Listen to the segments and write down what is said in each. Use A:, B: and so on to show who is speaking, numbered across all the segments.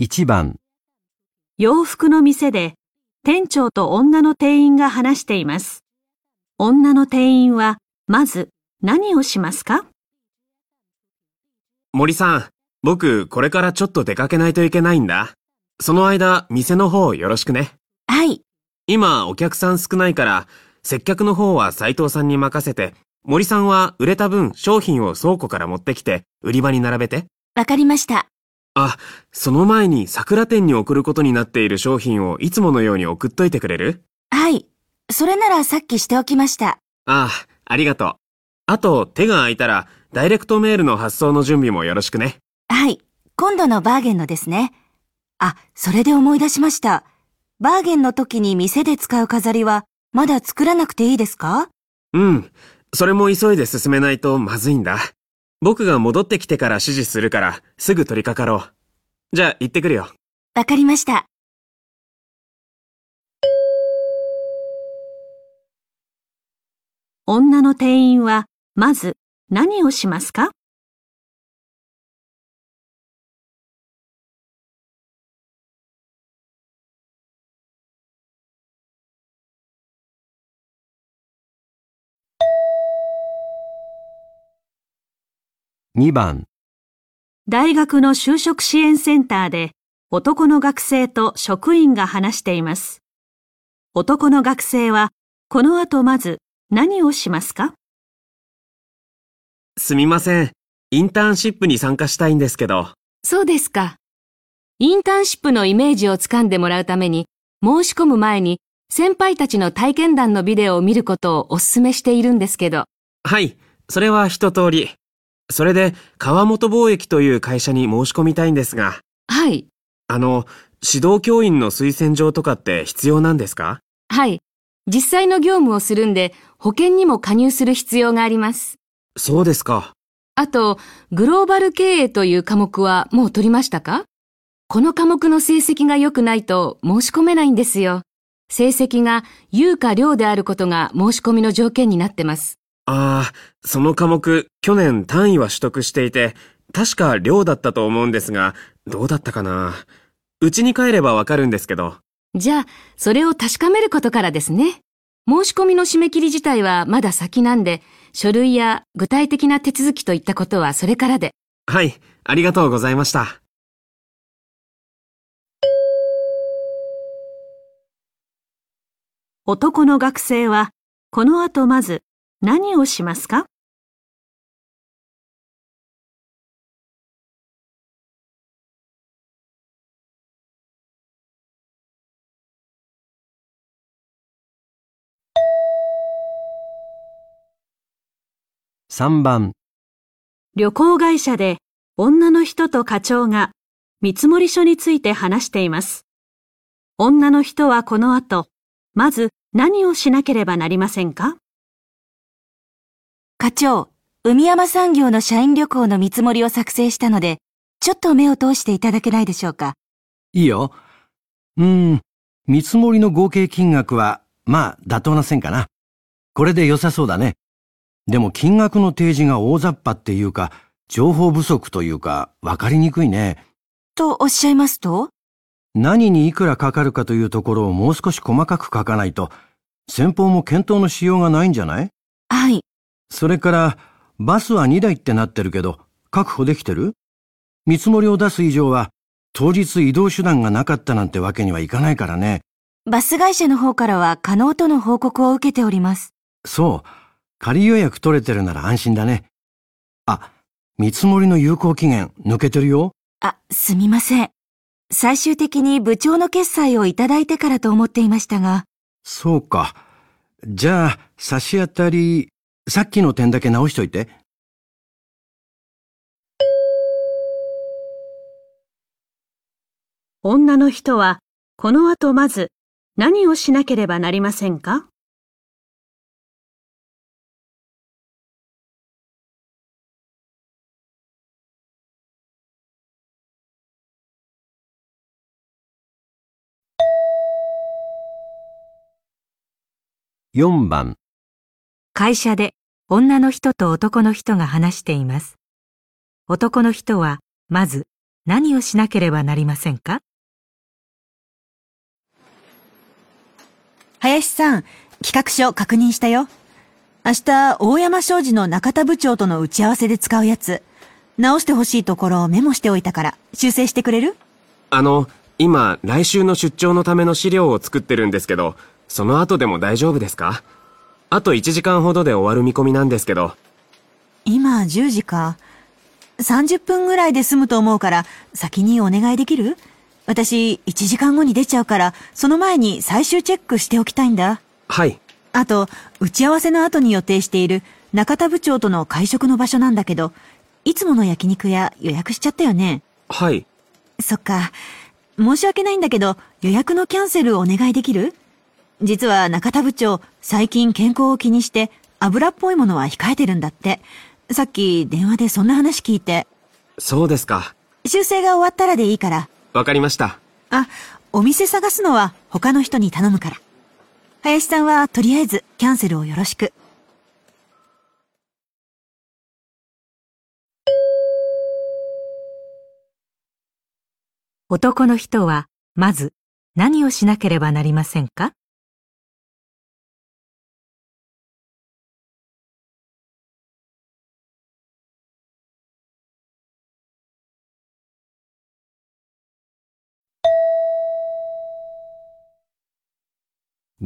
A: 1番、
B: 洋服の店で店長と女の店員が話しています。女の店員はまず何をしますか？
C: 森さん、僕、これからちょっと出かけないといけないんだ。その間、店の方よろしくね。
D: はい。
C: 今、お客さん少ないから、接客の方は斉藤さんに任せて、森さんは売れた分商品を倉庫から持ってきて、売り場に並べて。
D: わかりました。
C: あ、その前に桜店に送ることになっている商品をいつものように送っといてくれる？
D: はい。それならさっきしておきました。
C: ああ、ありがとう。あと、手が空いたら、ダイレクトメールの発送の準備もよろしくね。
D: はい。今度のバーゲンのですね。あ、それで思い出しました。バーゲンの時に店で使う飾りは、まだ作らなくていいですか？
C: うん。それも急いで進めないとまずいんだ。僕が戻ってきてから指示するから、すぐ取り掛かろう。じゃあ、行ってくるよ。
D: わかりました。
B: 女の店員はまず何をしますか？
A: 2番、
B: 大学の就職支援センターで男の学生と職員が話しています。男の学生はこの後まず何をしますか？
C: すみません。インターンシップに参加したいんですけど。
E: そうですか。インターンシップのイメージをつかんでもらうために、申し込む前に先輩たちの体験談のビデオを見ることをお勧めしているんですけど。
C: はい。それは一通り。それで、川本貿易という会社に申し込みたいんですが、
E: はい。
C: あの、指導教員の推薦状とかって必要なんですか？
E: はい。実際の業務をするんで、保険にも加入する必要があります。
C: そうですか。
E: あと、グローバル経営という科目はもう取りましたか？この科目の成績が良くないと申し込めないんですよ。成績が有か量であることが申し込みの条件になってます。
C: ああ、その科目、去年単位は取得していて、確か量だったと思うんですが、どうだったかな？うちに帰ればわかるんですけど。
E: じゃあ、それを確かめることからですね。申し込みの締め切り自体はまだ先なんで、書類や具体的な手続きといったことはそれからで。
C: はい、ありがとうございました。
B: 男の学生はこの後まず何をしますか
A: ？3番、
B: 旅行会社で女の人と課長が見積書について話しています。女の人はこの後、まず何をしなければなりませんか？
D: 課長、海山産業の社員旅行の見積もりを作成したので、ちょっと目を通していただけないでしょうか？
A: いいよ。うーん、見積もりの合計金額は、まあ、妥当な線かな。これで良さそうだね。でも金額の提示が大雑把っていうか、情報不足というか、わかりにくいね。
D: とおっしゃいますと？
A: 何にいくらかかるかというところをもう少し細かく書かないと、先方も検討のしようがないんじゃない？
D: はい。
A: それから、バスは2台ってなってるけど、確保できてる？見積もりを出す以上は、当日移動手段がなかったなんてわけにはいかないからね。
D: バス会社の方からは可能との報告を受けております。
A: そう。仮予約取れてるなら安心だね。あ、見積もりの有効期限抜けてるよ。
D: あ、すみません。最終的に部長の決済をいただいてからと思っていましたが、
A: そうか。じゃあ、差し当たり、さっきの点だけ直しといて。
B: 女の人はこの後まず何をしなければなりませんか
A: ？4番、
D: 会社で女の人と男の人が話しています。男の人は、まず
F: 何をしなければなりませんか？
D: 林さん、企画書確認したよ。明日、大山商事の中田部長との打ち合わせで使うやつ。直してほしいところをメモしておいたから、修正してくれる？
C: あの、今、来週の出張のための資料を作ってるんですけど、その後でも大丈夫ですか？あと1時間ほどで終わる見込みなんですけど。
D: 今、10時か？30分ぐらいで済むと思うから、先にお願いできる？私、1時間後に出ちゃうから、その前に最終チェックしておきたいんだ。
C: はい。
D: あと、打ち合わせの後に予定している中田部長との会食の場所なんだけど、いつもの焼肉屋予約しちゃったよね。
C: はい。
D: そっか。申し訳ないんだけど、予約のキャンセルお願いできる？実は中田部長、最近健康を気にして、油っぽいものは控えてるんだって。さっき電話でそんな話聞いて。
C: そうですか。
D: 修正が終わったらでいいから。
C: わかりました。
D: あ、お店探すのは他の人に頼むから。林さんはとりあえずキャンセルをよろしく。
F: 男の人は、まず、何をしなければなりませんか？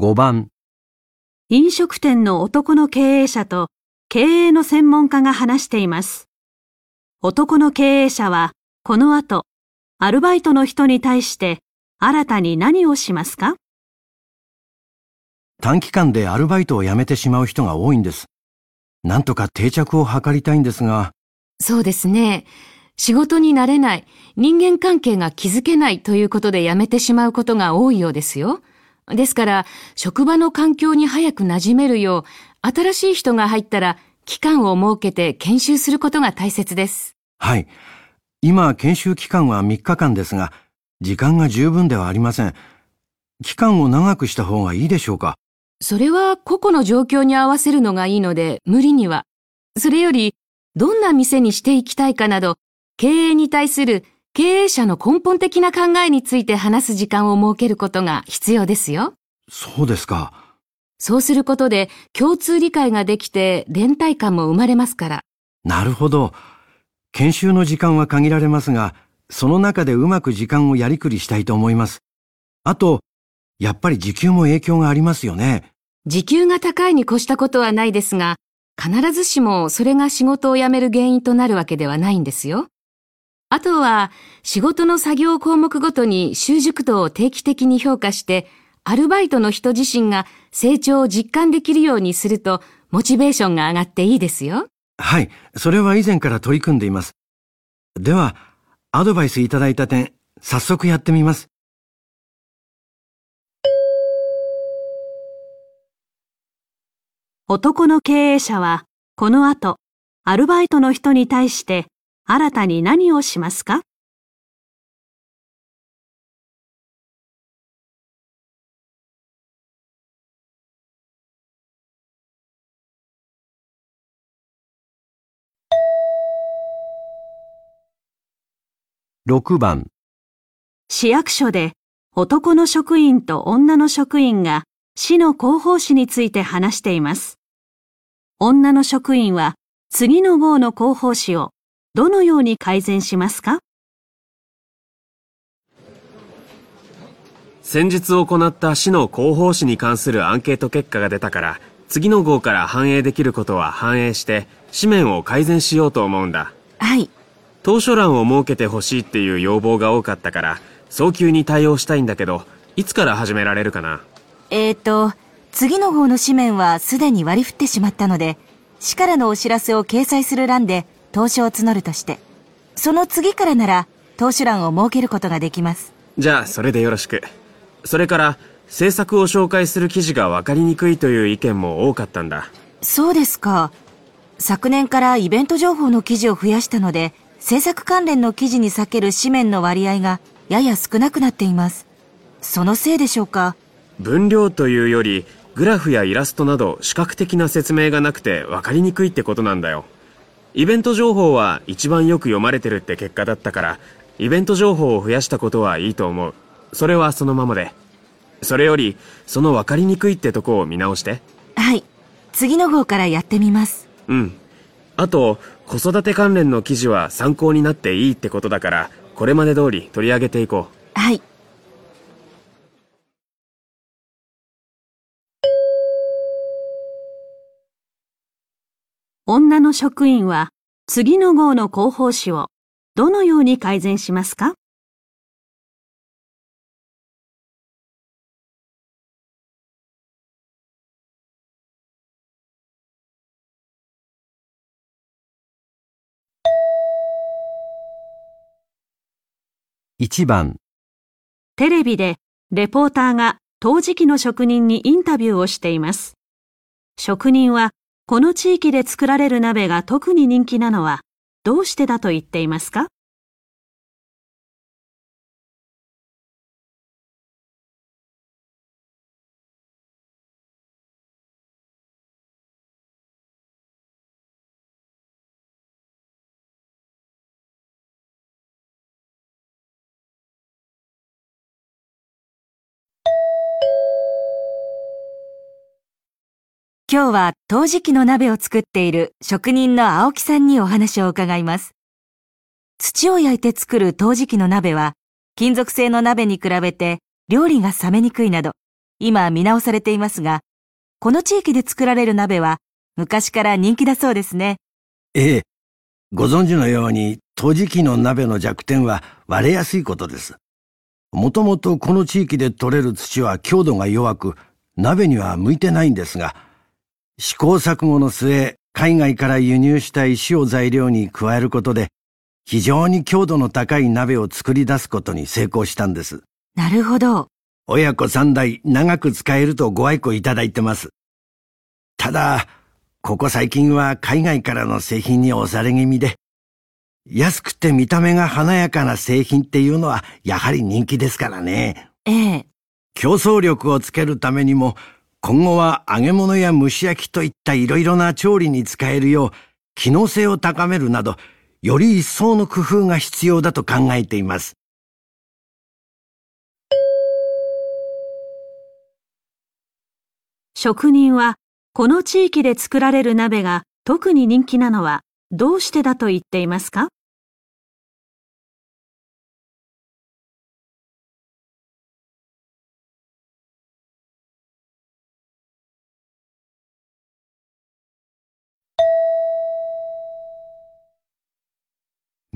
A: 5番、
B: 飲食店の男の経営者と経営の専門家が話しています。男の経営者は、この後、アルバイトの人に対して新たに何をしますか？
A: 短期間でアルバイトを辞めてしまう人が多いんです。なんとか定着を図りたいんですが、
E: そうですね。仕事になれない、人間関係が築けないということで辞めてしまうことが多いようですよ。ですから、職場の環境に早く馴染めるよう、新しい人が入ったら、期間を設けて研修することが大切です。
A: はい。今、研修期間は3日間ですが、時間が十分ではありません。期間を長くした方がいいでしょうか？
E: それは個々の状況に合わせるのがいいので、無理には。それより、どんな店にしていきたいかなど、経営に対する経営者の根本的な考えについて話す時間を設けることが必要ですよ。
A: そうですか。
E: そうすることで共通理解ができて連帯感も生まれますから。
A: なるほど。研修の時間は限られますが、その中でうまく時間をやりくりしたいと思います。あと、やっぱり時給も影響がありますよね。
E: 時給が高いに越したことはないですが、必ずしもそれが仕事を辞める原因となるわけではないんですよ。あとは、仕事の作業項目ごとに習熟度を定期的に評価して、アルバイトの人自身が成長を実感できるようにすると、モチベーションが上がっていいですよ。
A: はい。それは以前から取り組んでいます。では、アドバイスいただいた点、早速やってみます。
B: 男の経営者は、この後、アルバイトの人に対して新たに何をしますか
A: ？6番、
B: 市役所で男の職員と女の職員が市の広報誌について話しています。女の職員は次の号の広報誌をどのように改善しますか？
C: 先日行った市の広報誌に関するアンケート結果が出たから、次の号から反映できることは反映して、紙面を改善しようと思うんだ。
D: はい。
C: 当初欄を設けてほしいっていう要望が多かったから、早急に対応したいんだけど、いつから始められるかな？
D: えーと、次の方の紙面はすでに割り振ってしまったので、市からのお知らせを掲載する欄で投書を募るとして、その次からなら投手欄を設けることができます。
C: じゃあ、それでよろしく。それから、制作を紹介する記事が分かりにくいという意見も多かったんだ。
D: そうですか。昨年からイベント情報の記事を増やしたので、制作関連の記事に避ける紙面の割合がやや少なくなっています。そのせいでしょうか。
C: 分量というより、グラフやイラストなど視覚的な説明がなくて分かりにくいってことなんだよ。イベント情報は一番よく読まれてるって結果だったから、イベント情報を増やしたことはいいと思う。それはそのままで。それより、その分かりにくいってとこを見直して。
D: はい。次の号からやってみます。
C: うん。あと、子育て関連の記事は参考になっていいってことだから、これまで通り取り上げていこう。
D: はい。
B: 女の職員は次の号の広報誌をどのように改善しますか
A: ？1番、
B: テレビでレポーターが陶磁器の職人にインタビューをしています。職人はこの地域で作られる鍋が特に人気なのはどうしてだと言っていますか？
D: 今日は陶磁器の鍋を作っている職人の青木さんにお話を伺います。土を焼いて作る陶磁器の鍋は、金属製の鍋に比べて料理が冷めにくいなど、今見直されていますが、この地域で作られる鍋は昔から人気だそうですね。
A: ええ。ご存知のように、陶磁器の鍋の弱点は割れやすいことです。もともとこの地域で採れる土は強度が弱く、鍋には向いてないんですが、試行錯誤の末、海外から輸入した石を材料に加えることで、非常に強度の高い鍋を作り出すことに成功したんです。
D: なるほど。
A: 親子三代長く使えるとご愛顧いただいてます。ただ、ここ最近は海外からの製品に押され気味で、安くて見た目が華やかな製品っていうのはやはり人気ですからね。
D: ええ。
A: 競争力をつけるためにも、今後は揚げ物や蒸し焼きといったいろいろな調理に使えるよう、機能性を高めるなど、より一層の工夫が必要だと考えています。
B: 職人はこの地域で作られる鍋が特に人気なのはどうしてだと言っていますか？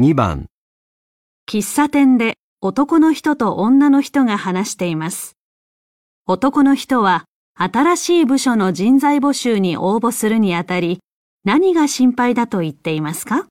A: 2番、
B: 喫茶店で男の人と女の人が話しています。男の人は新しい部署の人材募集に応募するにあたり何が心配だと言っていますか？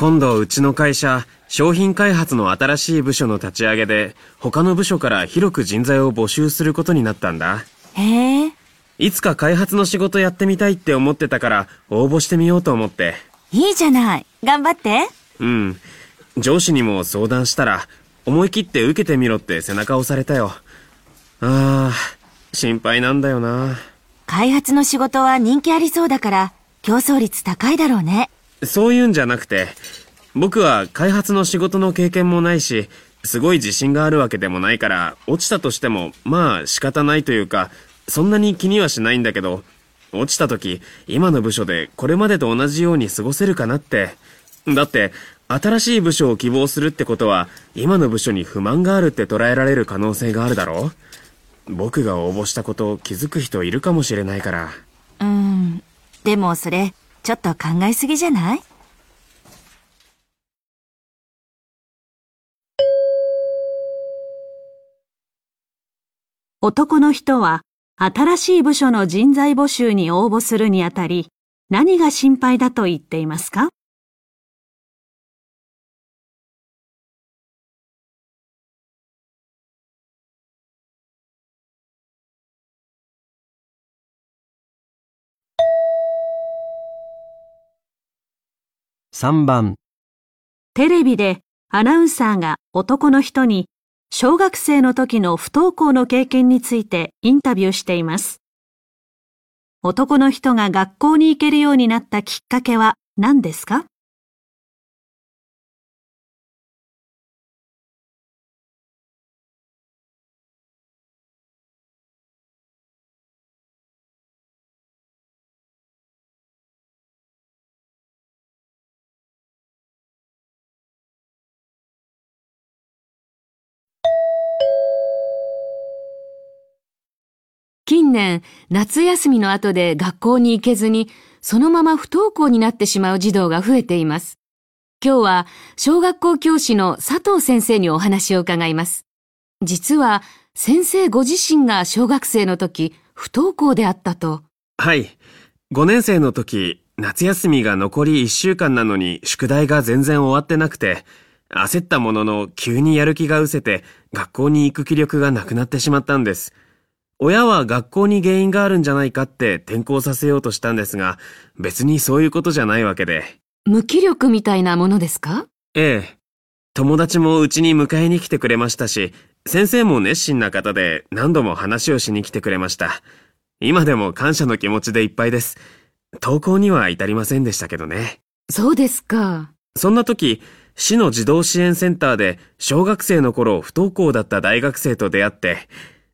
C: 今度うちの会社、商品開発の新しい部署の立ち上げで、他の部署から広く人材を募集することになったんだ。
D: へえ。
C: いつか開発の仕事やってみたいって思ってたから、応募してみようと思って。
D: いいじゃない。頑張って。
C: うん。上司にも相談したら、思い切って受けてみろって背中を押されたよ。あー、心配なんだよな。
D: 開発の仕事は人気ありそうだから、競争率高いだろうね。
C: そういうんじゃなくて、僕は開発の仕事の経験もないし、すごい自信があるわけでもないから、落ちたとしても、まあ仕方ないというか、そんなに気にはしないんだけど、落ちた時、今の部署でこれまでと同じように過ごせるかなって。だって、新しい部署を希望するってことは、今の部署に不満があるって捉えられる可能性があるだろ僕が応募したこと気づく人いるかもしれないから。
D: うん。でもそれ、ちょっと考えすぎじゃない？
B: 男の人は新しい部署の人材募集に応募するにあたり何が心配だと言っていますか？
A: 3番、
B: テレビでアナウンサーが男の人に小学生の時の不登校の経験についてインタビューしています。男の人が学校に行けるようになったきっかけは何ですか？
E: 近年、夏休みの後で学校に行けずに、そのまま不登校になってしまう児童が増えています。今日は、小学校教師の佐藤先生にお話を伺います。実は、先生ご自身が小学生の時、不登校であったと。
C: はい。5年生の時、夏休みが残り1週間なのに宿題が全然終わってなくて、焦ったものの急にやる気が失せて学校に行く気力がなくなってしまったんです。親は学校に原因があるんじゃないかって転校させようとしたんですが、別にそういうことじゃないわけで。
E: 無気力みたいなものですか？
C: ええ。友達もうちに迎えに来てくれましたし、先生も熱心な方で何度も話をしに来てくれました。今でも感謝の気持ちでいっぱいです。登校には至りませんでしたけどね。
E: そうですか。
C: そんな時、市の児童支援センターで小学生の頃不登校だった大学生と出会って、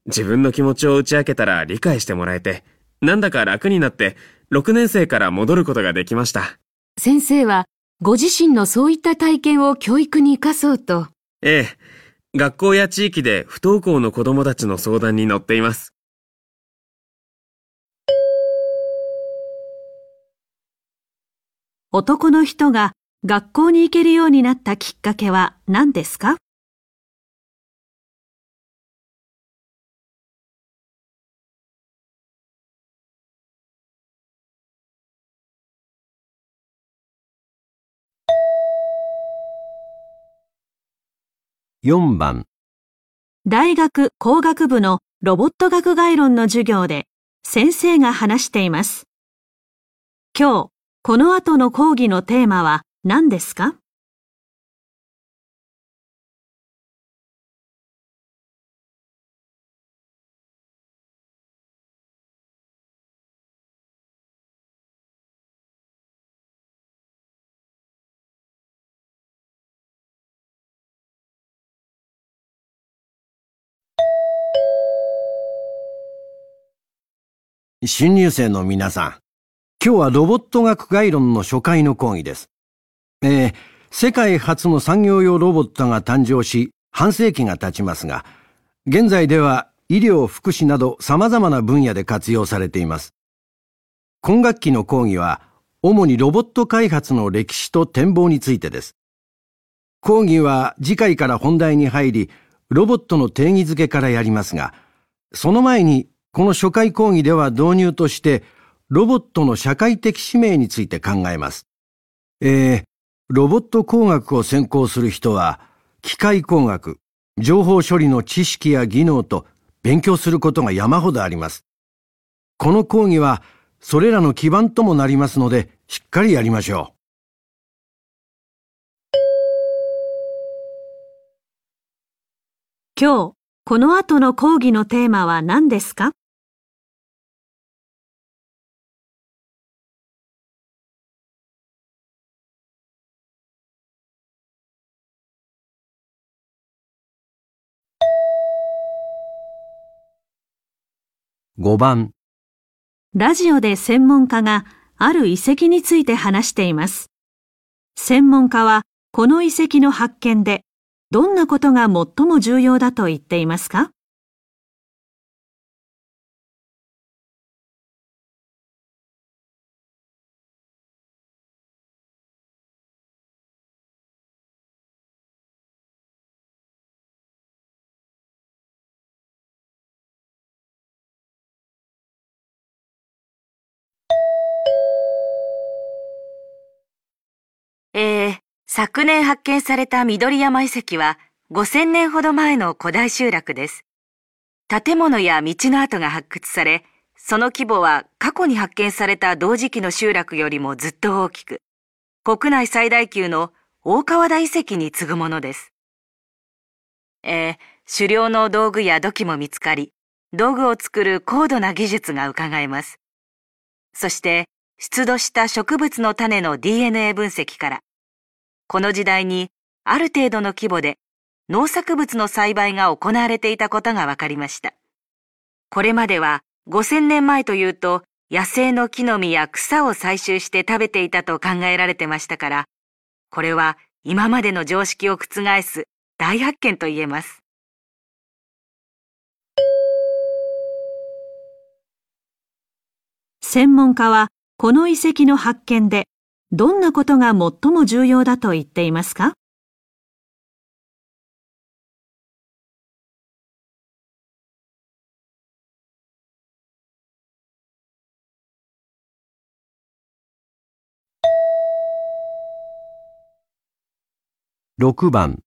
C: 自分の気持ちを打ち明けたら理解してもらえて、なんだか楽になって6年生から戻ることができました。
E: 先生は、ご自身のそういった体験を教育に生かそうと。
C: ええ。学校や地域で不登校の子供たちの相談に乗っています。
B: 男の人が学校に行けるようになったきっかけは何ですか？
A: 4番、
B: 大学工学部のロボット学概論の授業で先生が話しています。今日、この後の講義のテーマは何ですか？
A: 新入生の皆さん、今日はロボット学概論の初回の講義です。えー世界初の産業用ロボットが誕生し、半世紀が経ちますが、現在では医療、福祉など様々な分野で活用されています。今学期の講義は、主にロボット開発の歴史と展望についてです。講義は次回から本題に入り、ロボットの定義づけからやりますが、その前に、この初回講義では導入として、ロボットの社会的使命について考えます。えー、ロボット工学を専攻する人は、機械工学、情報処理の知識や技能と勉強することが山ほどあります。この講義は、それらの基盤ともなりますので、しっかりやりましょう
B: 今日、この後の講義のテーマは何ですか？
A: 5番、
B: ラジオで専門家がある遺跡について話しています。専門家はこの遺跡の発見でどんなことが最も重要だと言っていますか？
G: 昨年発見された緑山遺跡は5000年ほど前の古代集落です。建物や道の跡が発掘され、その規模は過去に発見された同時期の集落よりもずっと大きく、国内最大級の大川田遺跡に次ぐものです。えー、狩猟の道具や土器も見つかり、道具を作る高度な技術が伺えます。そして、出土した植物の種の DNA 分析から、この時代にある程度の規模で農作物の栽培が行われていたことが分かりました。これまでは5000年前というと野生の木の実や草を採集して食べていたと考えられてましたから、これは今までの常識を覆す大発見と言えます。
B: 専門家はこの遺跡の発見でどんなことが最も重要だと言っていますか
A: ？6番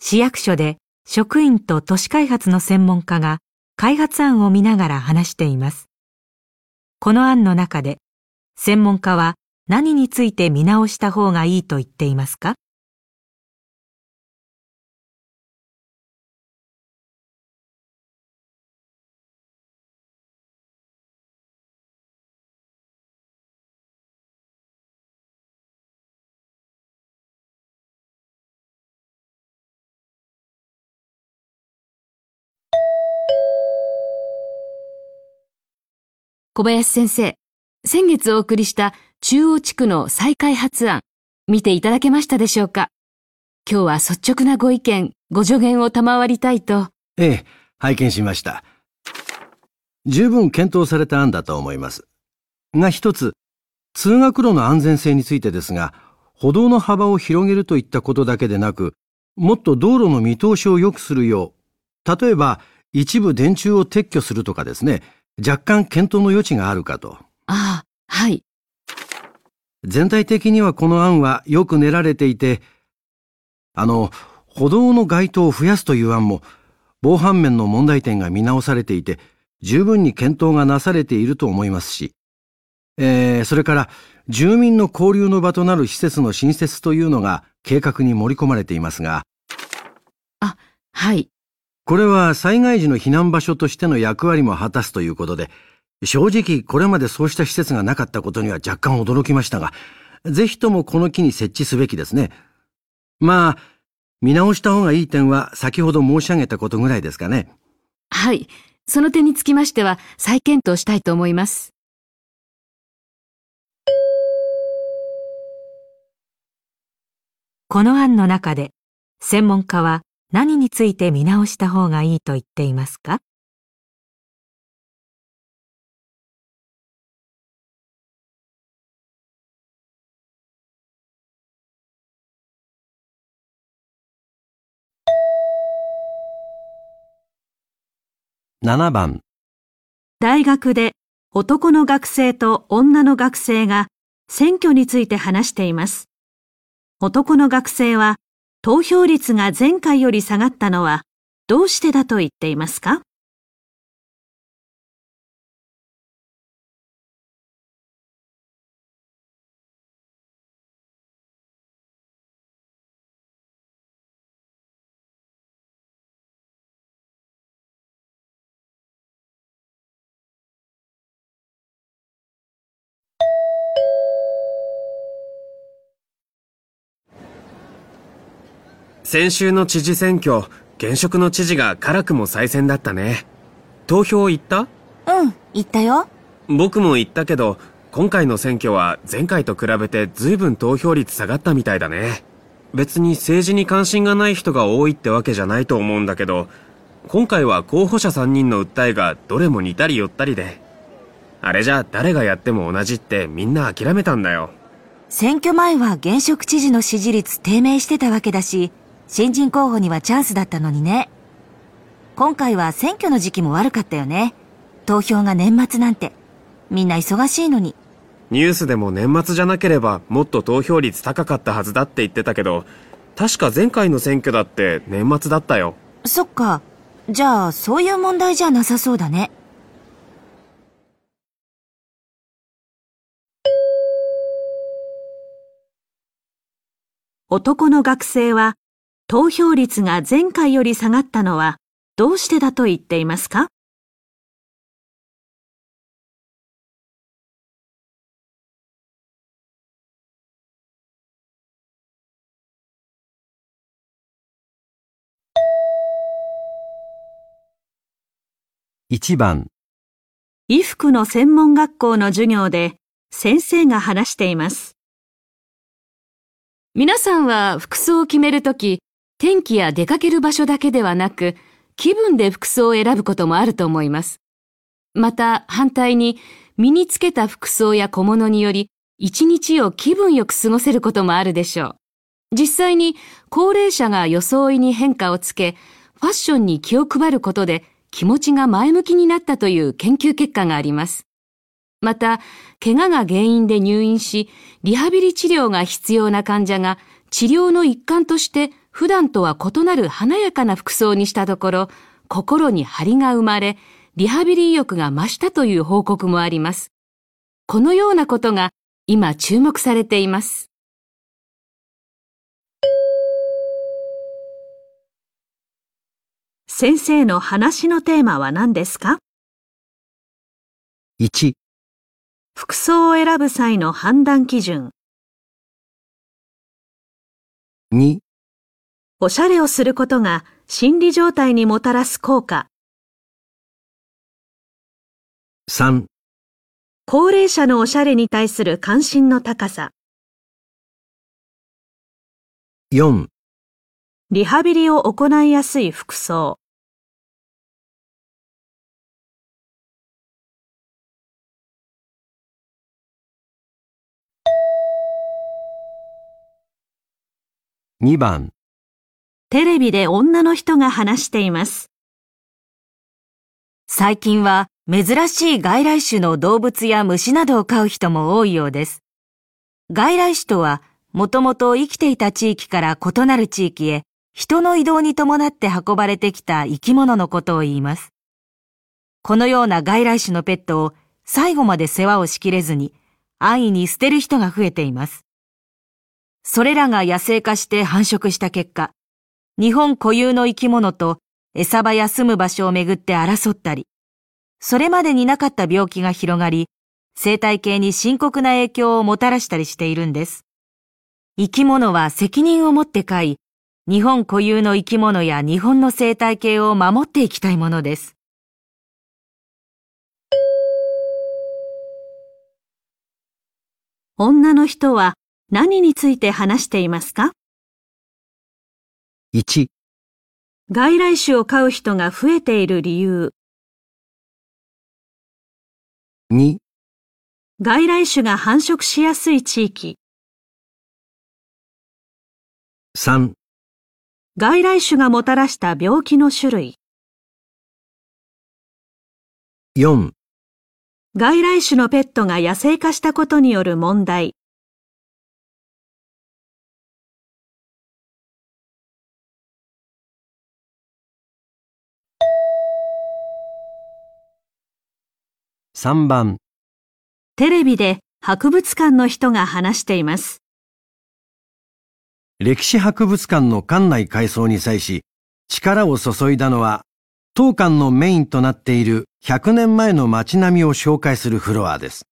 F: 市役所で職員と都市開発の専門家が開発案を見ながら話しています。この案の中で専門家は何について見直した方がいいと言っていますか？
E: 小林先生、先月お送りした中央地区の再開発案、見ていただけましたでしょうか？今日は率直なご意見、ご助言を賜りたいと。
A: ええ、拝見しました。十分検討された案だと思います。が一つ、通学路の安全性についてですが、歩道の幅を広げるといったことだけでなく、もっと道路の見通しを良くするよう、例えば一部電柱を撤去するとかですね、若干検討の余地があるかと。
E: ああ、はい。
A: 全体的にはこの案はよく練られていて、あの、歩道の街灯を増やすという案も、防犯面の問題点が見直されていて、十分に検討がなされていると思いますし、えー、それから住民の交流の場となる施設の新設というのが計画に盛り込まれていますが、
E: あ、はい。
A: これは災害時の避難場所としての役割も果たすということで、正直これまでそうした施設がなかったことには若干驚きましたが、ぜひともこの木に設置すべきですね。まあ、見直した方がいい点は先ほど申し上げたことぐらいですかね。
E: はい。その点につきましては再検討したいと思います。
F: この案の中で、専門家は何について見直した方がいいと言っていますか？
A: 7番
B: 大学で男の学生と女の学生が選挙について話しています。男の学生は投票率が前回より下がったのはどうしてだと言っていますか？
C: 先週の知事選挙、現職の知事が辛くも再選だったね。投票行った？うん、
D: 行ったよ。
C: 僕も行ったけど、今回の選挙は前回と比べて随分投票率下がったみたいだね。別に政治に関心がない人が多いってわけじゃないと思うんだけど、今回は候補者3人の訴えがどれも似たり寄ったりで、あれじゃ誰がやっても同じってみんな諦めたんだよ。
D: 選挙前は現職知事の支持率低迷してたわけだし、新人候補にはチャンスだったのにね。今回は選挙の時期も悪かったよね。投票が年末なんて。みんな忙しいのに。
C: ニュースでも年末じゃなければもっと投票率高かったはずだって言ってたけど、確か前回の選挙だって年末だったよ。
D: そっか。じゃあ、そういう問題じゃなさそうだね。
B: 男の学生は投票率が前回より下がったのはどうしてだと言っていますか
A: ？1番、
B: 衣服の専門学校の授業で先生が話しています。
E: 皆さんは服装を決めるとき、天気や出かける場所だけではなく、気分で服装を選ぶこともあると思います。また反対に、身につけた服装や小物により、一日を気分よく過ごせることもあるでしょう。実際に、高齢者が装いに変化をつけ、ファッションに気を配ることで気持ちが前向きになったという研究結果があります。また、怪我が原因で入院し、リハビリ治療が必要な患者が治療の一環として普段とは異なる華やかな服装にしたところ、心に張りが生まれ、リハビリ意欲が増したという報告もあります。このようなことが今注目されています。
B: 先生の話のテーマは何ですか
A: ？1、
B: 服装を選ぶ際の判断基準。
A: 2、
B: おしゃれをすることが心理状態にもたらす効果。
A: 3、
B: 高齢者のおしゃれに対する関心の高さ。
A: 4、
B: リハビリを行いやすい服装。
A: 2番、
B: テレビで女の人が話しています。
D: 最近は珍しい外来種の動物や虫などを飼う人も多いようです。外来種とは、もともと生きていた地域から異なる地域へ人の移動に伴って運ばれてきた生き物のことを言います。このような外来種のペットを最後まで世話をしきれずに安易に捨てる人が増えています。それらが野生化して繁殖した結果、日本固有の生き物と餌場や住む場所をめぐって争ったり、それまでになかった病気が広がり、生態系に深刻な影響をもたらしたりしているんです。生き物は責任を持って飼い、日本固有の生き物や日本の生態系を守っていきたいものです。
B: 女の人は何について話していますか？
A: 1、
B: 外来種を飼う人が増えている理由。
A: 2、
B: 外来種が繁殖しやすい地域。
A: 3、
B: 外来種がもたらした病気の種類。
A: 4、
B: 外来種のペットが野生化したことによる問題。
A: 3番、
B: テレビで博物館の人が話しています。
A: 歴史博物館の館内改装に際し、力を注いだのは、当館のメインとなっている100年前の街並みを紹介するフロアです。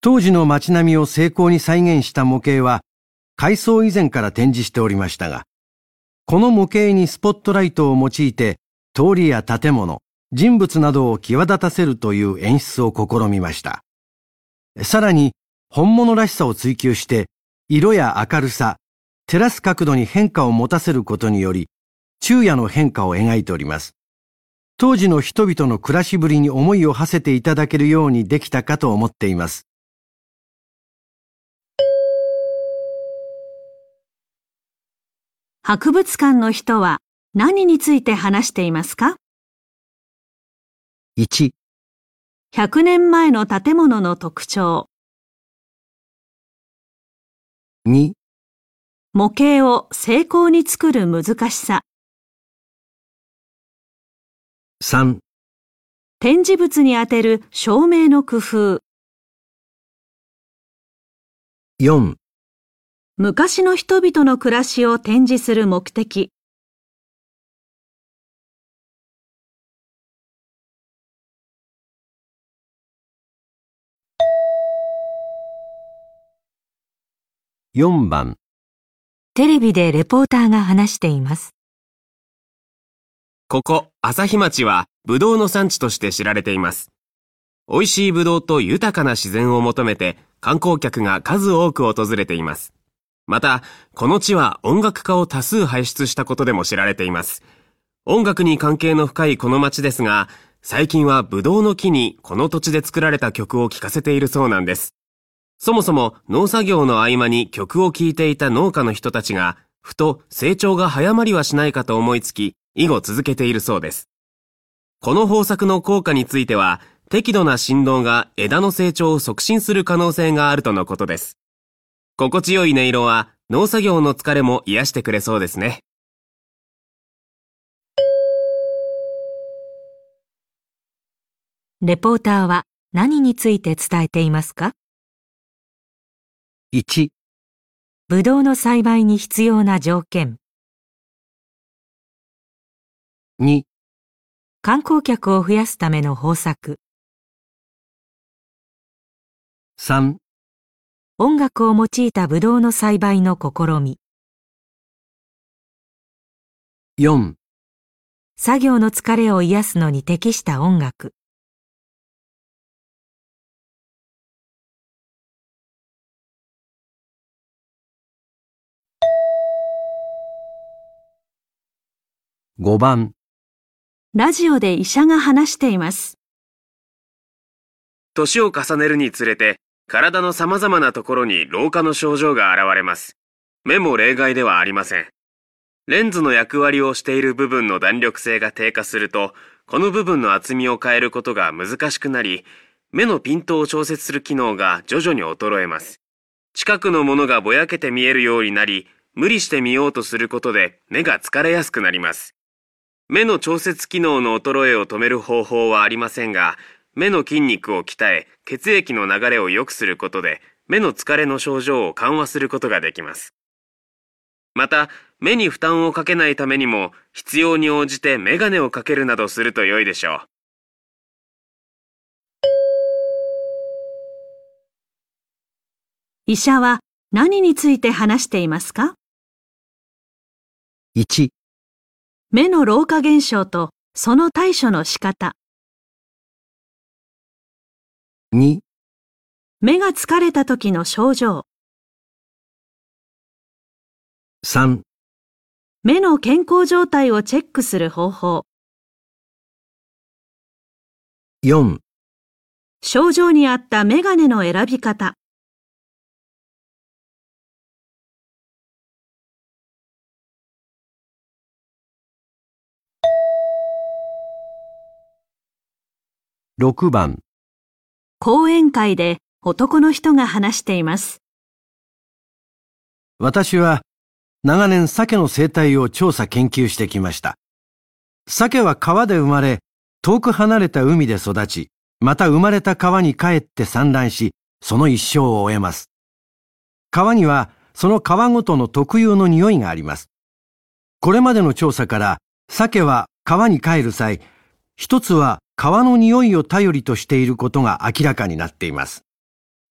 A: 当時の街並みを精巧に再現した模型は、改装以前から展示しておりましたが、この模型にスポットライトを用いて、通りや建物、人物などを際立たせるという演出を試みました。さらに、本物らしさを追求して、色や明るさ、照らす角度に変化を持たせることにより、昼夜の変化を描いております。当時の人々の暮らしぶりに思いを馳せていただけるようにできたかと思っています。
B: 博物館の人は何について話していますか？
A: 1、
B: ?100 年前の建物の特徴。
A: 2、
B: 模型を精巧に作る難しさ。
A: 3、
B: 展示物に当てる照明の工夫。
A: 4
B: 昔の人々の暮らしを展示する目的。
A: 4番、
F: テレビでレポーターが話しています。
C: ここ、朝日町は、ブドウの産地として知られています。美味しいブドウと豊かな自然を求めて、観光客が数多く訪れています。また、この地は音楽家を多数輩出したことでも知られています。音楽に関係の深いこの町ですが、最近はブドウの木にこの土地で作られた曲を聴かせているそうなんです。そもそも農作業の合間に曲を聴いていた農家の人たちが、ふと成長が早まりはしないかと思いつき、以後続けているそうです。この方策の効果については、適度な振動が枝の成長を促進する可能性があるとのことです。心地よい音色は農作業の疲れも癒してくれそうですね。
F: レポーターは何について伝えていますか？
A: 1、
F: ブドウの栽培に必要な条件。
A: 2、
F: 観光客を増やすための方策。
A: 3、
F: 音楽を用いたブドウの栽培の試み。
A: 4、
F: 作業の疲れを癒すのに適した音楽。
A: 5番、
B: ラジオで医者が話しています。
C: 年を重ねるにつれて、体の様々なところに老化の症状が現れます。目も例外ではありません。レンズの役割をしている部分の弾力性が低下すると、この部分の厚みを変えることが難しくなり、目のピントを調節する機能が徐々に衰えます。近くのものがぼやけて見えるようになり、無理して見ようとすることで目が疲れやすくなります。目の調節機能の衰えを止める方法はありませんが、目の筋肉を鍛え、血液の流れを良くすることで、目の疲れの症状を緩和することができます。また、目に負担をかけないためにも、必要に応じてメガネをかけるなどすると良いでしょう。
B: 医者は何について話していますか
A: ？1、
B: 目の老化現象とその対処の仕方。
A: 2、
B: 目が疲れた時の症状。
A: 3、
B: 目の健康状態をチェックする方法。
A: 4、
B: 症状に合ったメガネの選び方。
A: 6番、
B: 講演会で男の人が話しています。
A: 私は長年鮭の生態を調査研究してきました。鮭は川で生まれ、遠く離れた海で育ち、また生まれた川に帰って産卵し、その一生を終えます。川にはその川ごとの特有の匂いがあります。これまでの調査から、鮭は川に帰る際、一つは川の匂いを頼りとしていることが明らかになっています。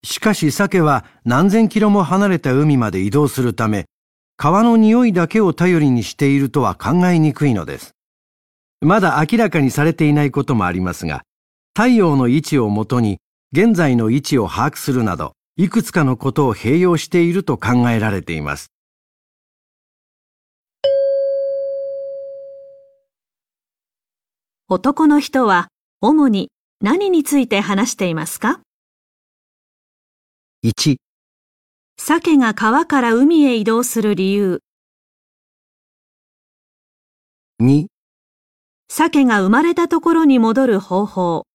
A: しかし鮭は何千キロも離れた海まで移動するため、川の匂いだけを頼りにしているとは考えにくいのです。まだ明らかにされていないこともありますが、太陽の位置をもとに現在の位置を把握するなど、いくつかのことを併用していると考えられています。
B: 男の人は主に何について話していますか
A: ？1、
B: 鮭が川から海へ移動する理由。
A: 2、
B: 鮭が生まれたところに戻る方法。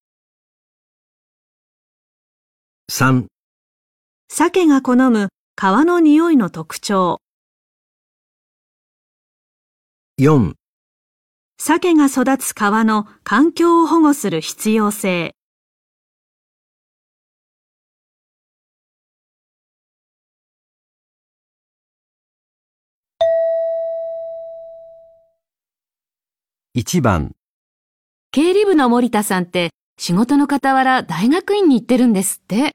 A: 3、
B: 鮭が好む川の匂いの特徴。
A: 4
B: 鮭が育つ川の環境を保護する必要性。
A: 1番
E: 経理部の森田さんって仕事の傍ら大学院に行ってるんですって。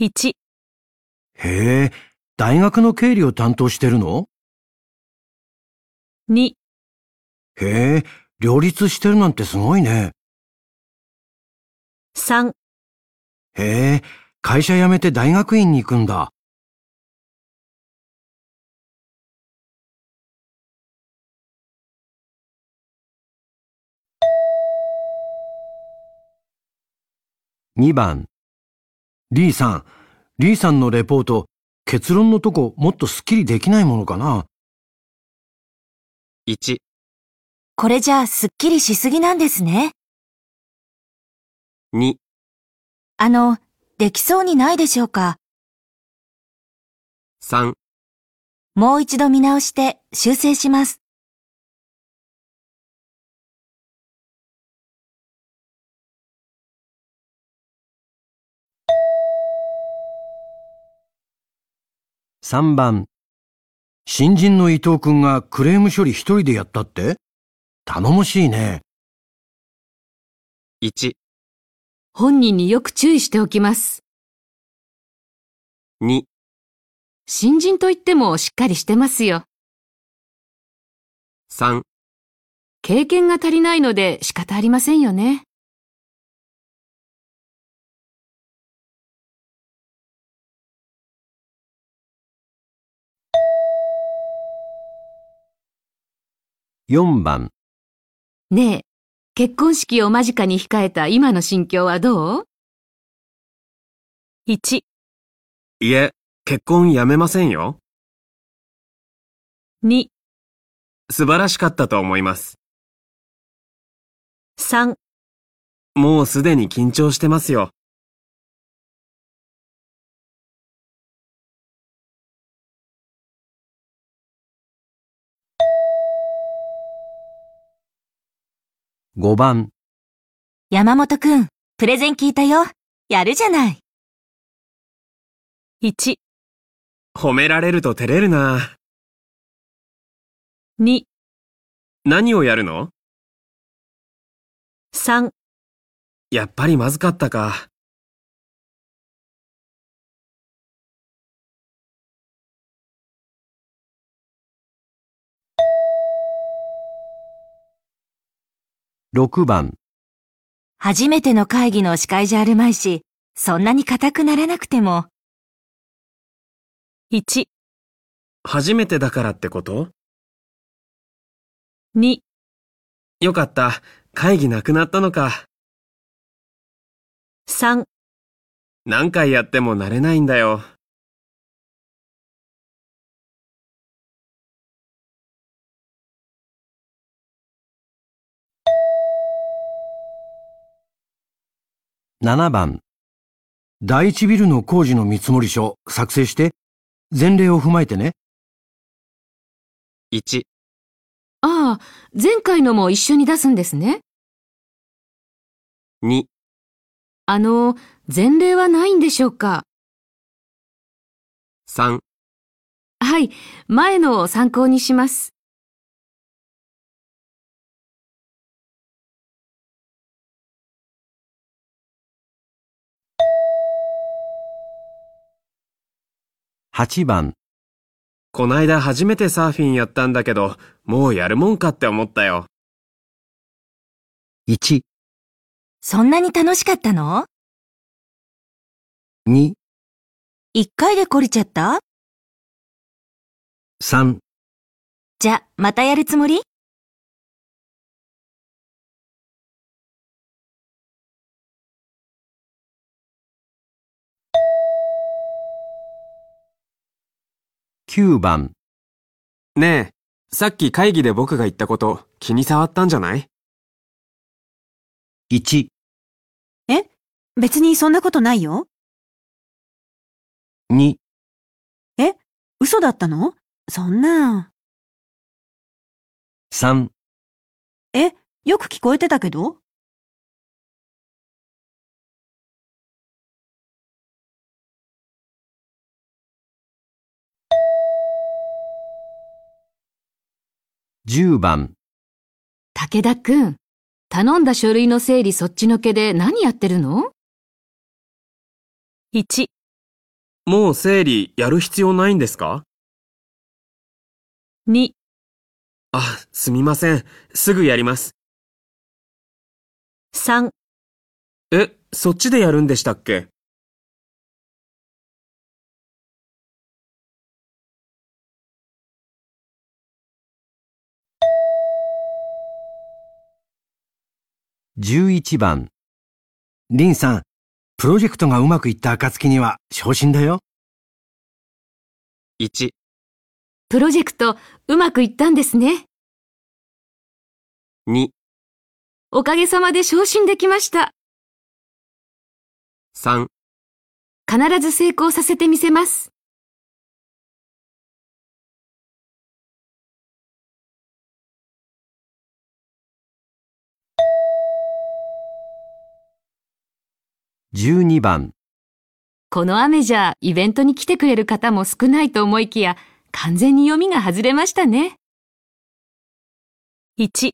B: 1
A: へえ、大学の経理を担当してるの
B: ?2
A: へえ、両立してるなんてすごいね。
B: 3、
A: へえ、会社辞めて大学院に行くんだ。2番、リーさん、リーさんのレポート、結論のとこもっとスッキリできないものかな。
C: 1、
D: これじゃあすっきりしすぎなんですね。
C: 2、
D: あの、できそうにないでしょうか
C: ？3、
D: もう一度見直して修正します。
A: 3番、新人の伊藤くんがクレーム処理一人でやったって？頼もしいね。
C: 1、
E: 本人によく注意しておきます。
C: 2、
E: 新人といってもしっかりしてますよ。
C: 3、
E: 経験が足りないので仕方ありませんよね。
A: 4番、
E: ねえ、結婚式を間近に控えた今の心境はどう
B: ？1、
C: いえ、結婚やめませんよ。
B: 2、
C: 素晴らしかったと思います。
B: 3、
C: もうすでに緊張してますよ。
A: 5番、
D: 山本くん、プレゼン聞いたよ。やるじゃない。
B: 1、
C: 褒められると照れるな。
B: 2、
C: 何をやるの
B: ？3、
C: やっぱりまずかったか。
A: 6番、
D: 初めての会議の司会じゃあるまいし、そんなに硬くならなくても。
B: 1、
C: 初めてだからってこと
B: ？2、
C: よかった。会議なくなったのか。
B: 3、
C: 何回やっても慣れないんだよ。
A: 7番、第一ビルの工事の見積書作成して、前例を踏まえてね。
C: 1、
E: ああ、前回のも一緒に出すんですね。
C: 2、
E: あの、前例はないんでしょうか
C: ？3、
E: はい、前のを参考にします。
A: 8番、
C: こないだ初めてサーフィンやったんだけど、もうやるもんかって思ったよ。
A: 1、
D: そんなに楽しかったの
A: ？2、
D: 一回で懲りちゃった
A: ？3、
D: じゃ、またやるつもり？
A: 9番、
C: ねえ、さっき会議で僕が言ったこと気に障ったんじゃない
A: ？1、
D: 別にそんなことないよ。
A: 2、
D: 嘘だったの？そんな。
A: 3、
D: え、よく聞こえてたけど
A: 10番、
E: 武田くん、頼んだ書類の整理そっちのけで何やってるの
B: ?1、
C: もう整理やる必要ないんですか
B: ？2、
C: あ、すみません。すぐやります。
B: 3、
C: え、そっちでやるんでしたっけ？
A: 11番。リンさん、プロジェクトがうまくいった暁には昇進だよ。
C: ?1、
E: プロジェクトうまくいったんですね。
C: 2、
E: おかげさまで昇進できました。
C: 3
E: 必ず成功させてみせます。
A: 12番。
E: この雨じゃイベントに来てくれる方も少ないと思いきや、完全に読みが外れましたね。
B: 1、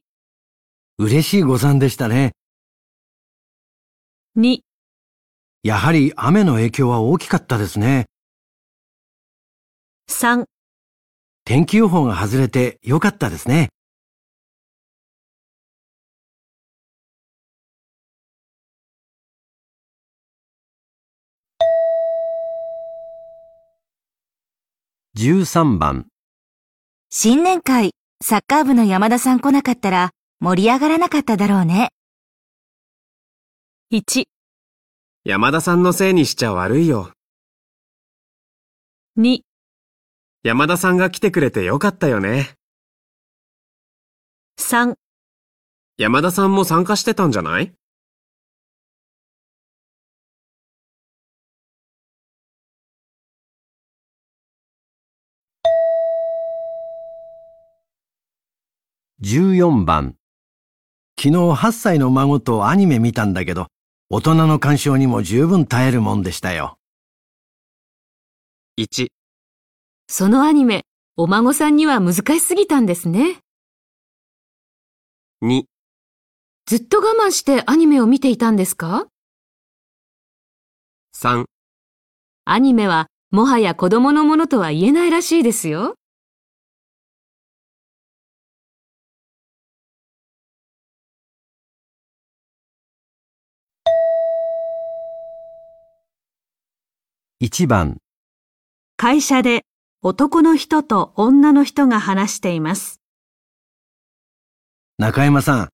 A: 嬉しい誤算でしたね。
B: 2、
A: やはり雨の影響は大きかったですね。
B: 3、
A: 天気予報が外れてよかったですね。13番。
D: 新年会、サッカー部の山田さん来なかったら盛り上がらなかっただろうね。
B: 1、
C: 山田さんのせいにしちゃ悪いよ。
B: 2、
C: 山田さんが来てくれてよかったよね。
B: 3、
C: 山田さんも参加してたんじゃない？
A: 14番。昨日8歳の孫とアニメ見たんだけど、大人の干渉にも十分耐えるもんでしたよ。
C: ?1、
E: そのアニメ、お孫さんには難しすぎたんですね。
C: 2、
E: ずっと我慢してアニメを見ていたんですか
C: ？3
E: アニメはもはや子供のものとは言えないらしいですよ。
A: 1番。
B: 会社で男の人と女の人が話しています。
A: 中山さん、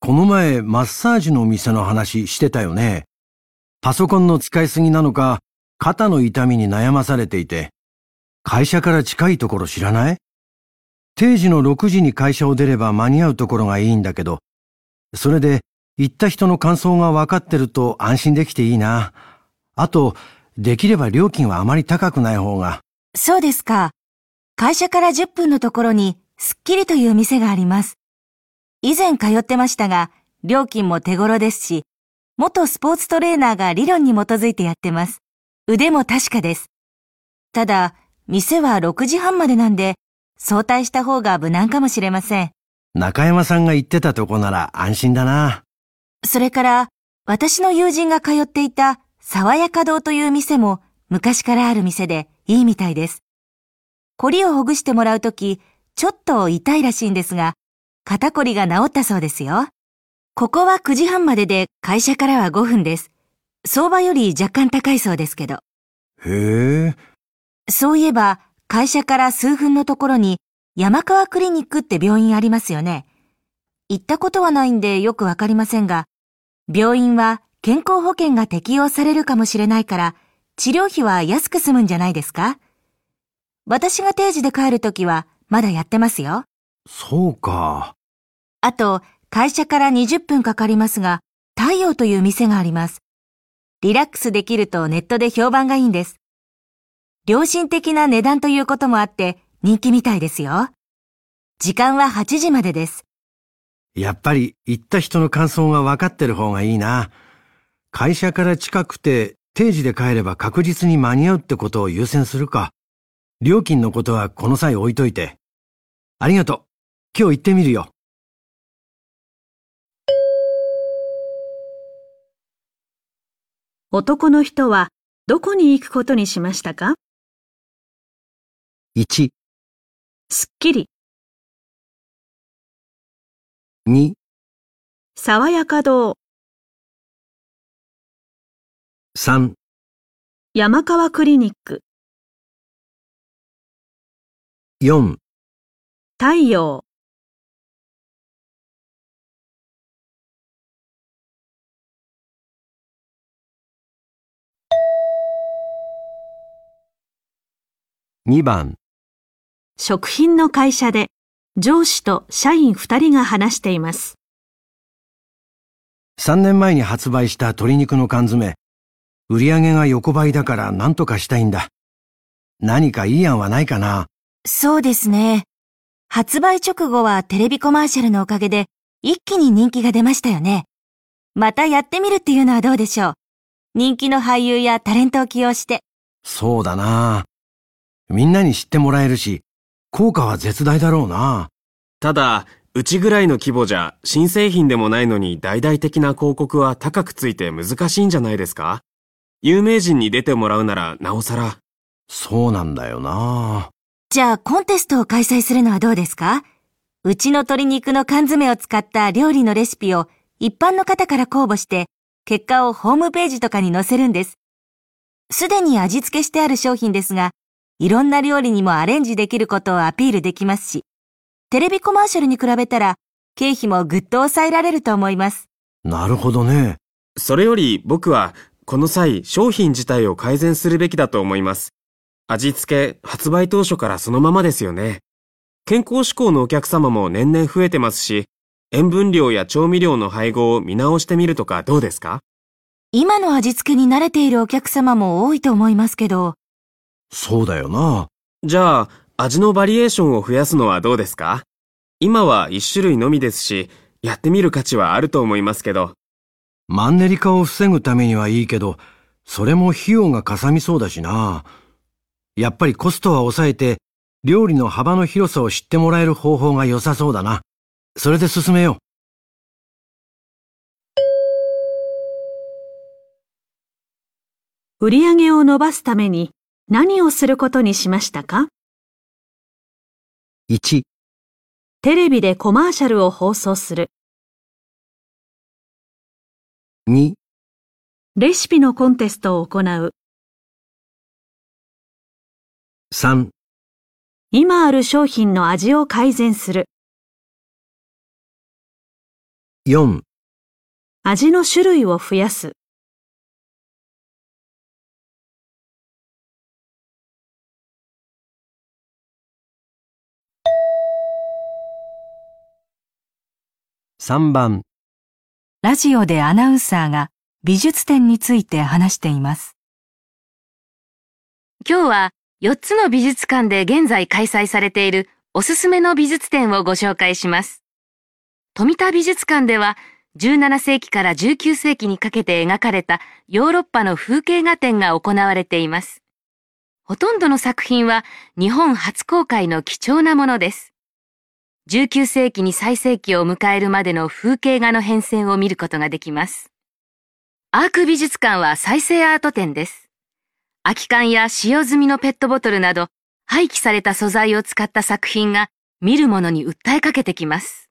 A: この前マッサージの店の話してたよね。パソコンの使いすぎなのか、肩の痛みに悩まされていて、会社から近いところ知らない？定時の6時に会社を出れば間に合うところがいいんだけど、それで行った人の感想が分かってると安心できていいな。あと、できれば料金はあまり高くない方が。
D: そうですか。会社から10分のところに、スッキリという店があります。以前通ってましたが、料金も手頃ですし、元スポーツトレーナーが理論に基づいてやってます。腕も確かです。ただ、店は6時半までなんで、早退した方が無難かもしれません。
A: 中山さんが言ってたとこなら安心だな。
D: それから、私の友人が通っていた、爽やか堂という店も昔からある店でいいみたいです。凝りをほぐしてもらうとき、ちょっと痛いらしいんですが、肩こりが治ったそうですよ。ここは9時半までで会社からは5分です。相場より若干高いそうですけど。
A: へえ。
D: そういえば、会社から数分のところに山川クリニックって病院ありますよね。行ったことはないんでよくわかりませんが、病院は健康保険が適用されるかもしれないから、治療費は安く済むんじゃないですか？私が定時で帰るときはまだやってますよ。
A: そうか。
D: あと、会社から20分かかりますが、太陽という店があります。リラックスできるとネットで評判がいいんです。良心的な値段ということもあって人気みたいですよ。時間は8時までです。
A: やっぱり行った人の感想が分かってる方がいいな。会社から近くて定時で帰れば確実に間に合うってことを優先するか。料金のことはこの際置いといて。ありがとう。今日行ってみるよ。
B: 男の人はどこに行くことにしましたか
A: ?1、
B: すっきり。
A: 2、
B: 爽やか堂。
A: 3、
B: 山川クリニック、
A: 4、
B: 太陽、
A: 2番、
B: 食品の会社で上司と社員2人が話しています。
A: 3年前に発売した鶏肉の缶詰、売り上げが横ばいだから何とかしたいんだ。何かいい案はないかな？
D: そうですね。発売直後はテレビコマーシャルのおかげで一気に人気が出ましたよね。またやってみるっていうのはどうでしょう？人気の俳優やタレントを起用して。
A: そうだなみんなに知ってもらえるし、効果は絶大だろうな
C: ただ、うちぐらいの規模じゃ新製品でもないのに大々的な広告は高くついて難しいんじゃないですか？有名人に出てもらうならなおさら。
A: そうなんだよな
D: じゃあコンテストを開催するのはどうですか？うちの鶏肉の缶詰を使った料理のレシピを一般の方から公募して、結果をホームページとかに載せるんです。すでに味付けしてある商品ですが、いろんな料理にもアレンジできることをアピールできますし、テレビコマーシャルに比べたら、経費もぐっと抑えられると思います。
A: なるほどね。
C: それより僕は、この際商品自体を改善するべきだと思います。味付け、発売当初からそのままですよね。健康志向のお客様も年々増えてますし、塩分量や調味料の配合を見直してみるとかどうですか？
D: 今の味付けに慣れているお客様も多いと思いますけど、
A: そうだよな
C: じゃあ、味のバリエーションを増やすのはどうですか？今は一種類のみですし、やってみる価値はあると思いますけど。
A: マンネリ化を防ぐためにはいいけど、それも費用がかさみそうだしなやっぱりコストは抑えて、料理の幅の広さを知ってもらえる方法が良さそうだな。それで進めよう。
B: 売り上げを伸ばすために何をすることにしましたか
A: ？1、
B: テレビでコマーシャルを放送する。
A: 2、
B: レシピのコンテストを行う。
A: 3、
B: 今ある商品の味を改善する。
A: 4、
B: 味の種類を増やす。
A: 3番、
F: ラジオでアナウンサーが美術展について話しています。
E: 今日は4つの美術館で現在開催されているおすすめの美術展をご紹介します。富田美術館では17世紀から19世紀にかけて描かれたヨーロッパの風景画展が行われています。ほとんどの作品は日本初公開の貴重なものです。19世紀に最盛期を迎えるまでの風景画の変遷を見ることができます。アーク美術館は再生アート展です。空き缶や使用済みのペットボトルなど廃棄された素材を使った作品が見る者に訴えかけてきます。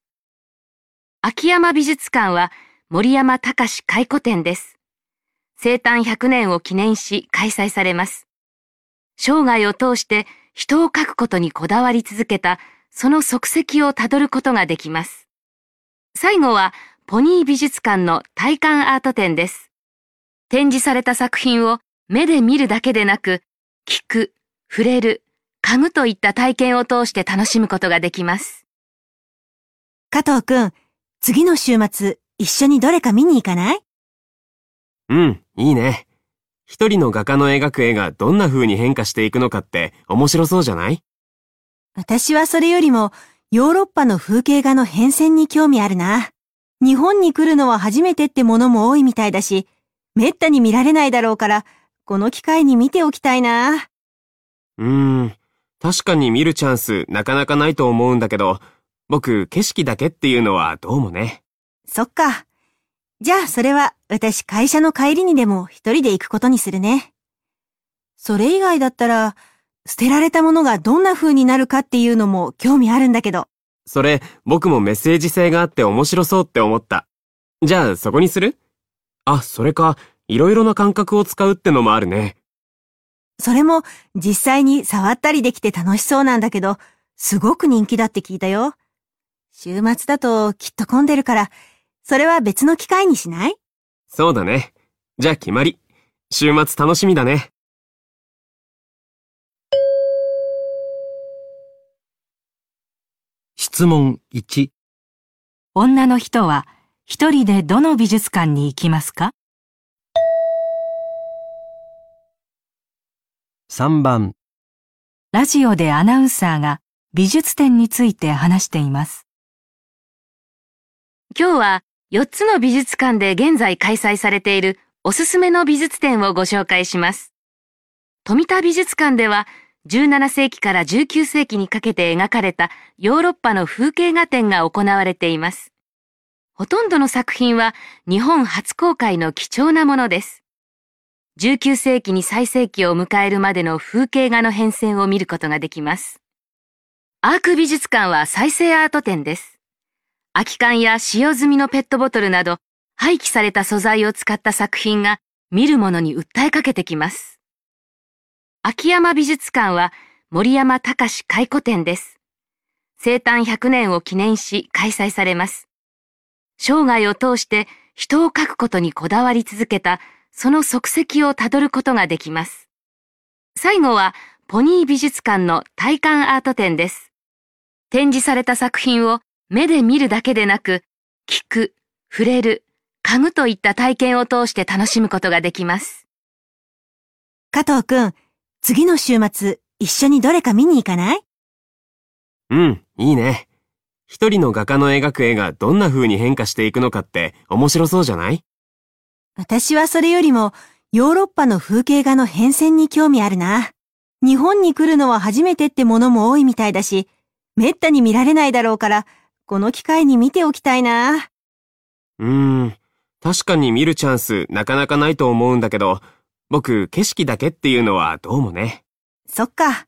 E: 秋山美術館は森山隆回顧展です。生誕100年を記念し開催されます。生涯を通して人を描くことにこだわり続けたその足跡をたどることができます。最後はポニー美術館の体感アート展です。展示された作品を目で見るだけでなく、聞く、触れる、嗅ぐといった体験を通して楽しむことができます。
D: 加藤くん、次の週末、一緒にどれか見に行かない？
C: うん、いいね。一人の画家の描く絵がどんな風に変化していくのかって面白そうじゃない？
D: 私はそれよりも、ヨーロッパの風景画の変遷に興味あるな。日本に来るのは初めてってものも多いみたいだし、めったに見られないだろうから、この機会に見ておきたいな。
C: うーん、確かに見るチャンスなかなかないと思うんだけど、僕、景色だけっていうのはどうもね。
D: そっか。
F: じゃあそれは私会社の帰りにでも一人で行くことにするね。それ以外だったら、捨てられたものがどんな風になるかっていうのも興味あるんだけど。
C: それ、僕もメッセージ性があって面白そうって思った。じゃあそこにする？あ、それか、いろいろな感覚を使うってのもあるね。
F: それも実際に触ったりできて楽しそうなんだけど、すごく人気だって聞いたよ。週末だときっと混んでるから、それは別の機会にしない？
C: そうだね。じゃあ決まり。週末楽しみだね。
A: 質問1、
D: 女の人は一人でどの美術館に行きますか
A: ？3番、
D: ラジオでアナウンサーが美術展について話しています。
E: 今日は4つの美術館で現在開催されているおすすめの美術展をご紹介します。富田美術館では17世紀から19世紀にかけて描かれたヨーロッパの風景画展が行われています。ほとんどの作品は日本初公開の貴重なものです。19世紀に最盛期を迎えるまでの風景画の変遷を見ることができます。アーク美術館は再生アート展です。空き缶や使用済みのペットボトルなど廃棄された素材を使った作品が見る者に訴えかけてきます。秋山美術館は森山隆回顧展です。生誕100年を記念し開催されます。生涯を通して人を描くことにこだわり続けたその足跡をたどることができます。最後はポニー美術館の体感アート展です。展示された作品を目で見るだけでなく、聞く、触れる、嗅ぐといった体験を通して楽しむことができます。
F: 加藤くん、次の週末、一緒にどれか見に行かない？
C: うん、いいね。一人の画家の描く絵がどんな風に変化していくのかって面白そうじゃない？
F: 私はそれよりも、ヨーロッパの風景画の変遷に興味あるな。日本に来るのは初めてってものも多いみたいだし、めったに見られないだろうから、この機会に見ておきたいな。
C: うーん、確かに見るチャンスなかなかないと思うんだけど、僕景色だけっていうのはどうもね。
F: そっか。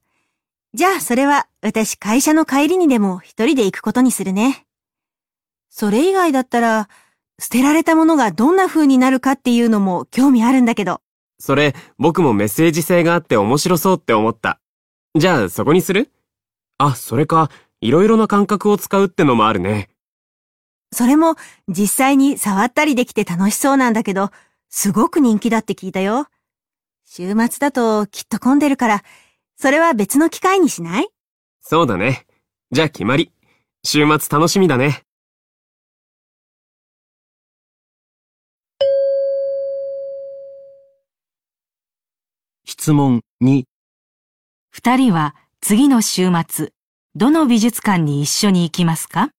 F: じゃあそれは私会社の帰りにでも一人で行くことにするね。それ以外だったら、捨てられたものがどんな風になるかっていうのも興味あるんだけど。
C: それ、僕もメッセージ性があって面白そうって思った。じゃあそこにする？あ、それか、いろいろな感覚を使うってのもあるね。
F: それも実際に触ったりできて楽しそうなんだけど、すごく人気だって聞いたよ。週末だときっと混んでるから、それは別の機会にしない？
C: そうだね。じゃあ決まり。週末楽しみだね。
A: 質問2、
D: 二人は次の週末、どの美術館に一緒に行きますか？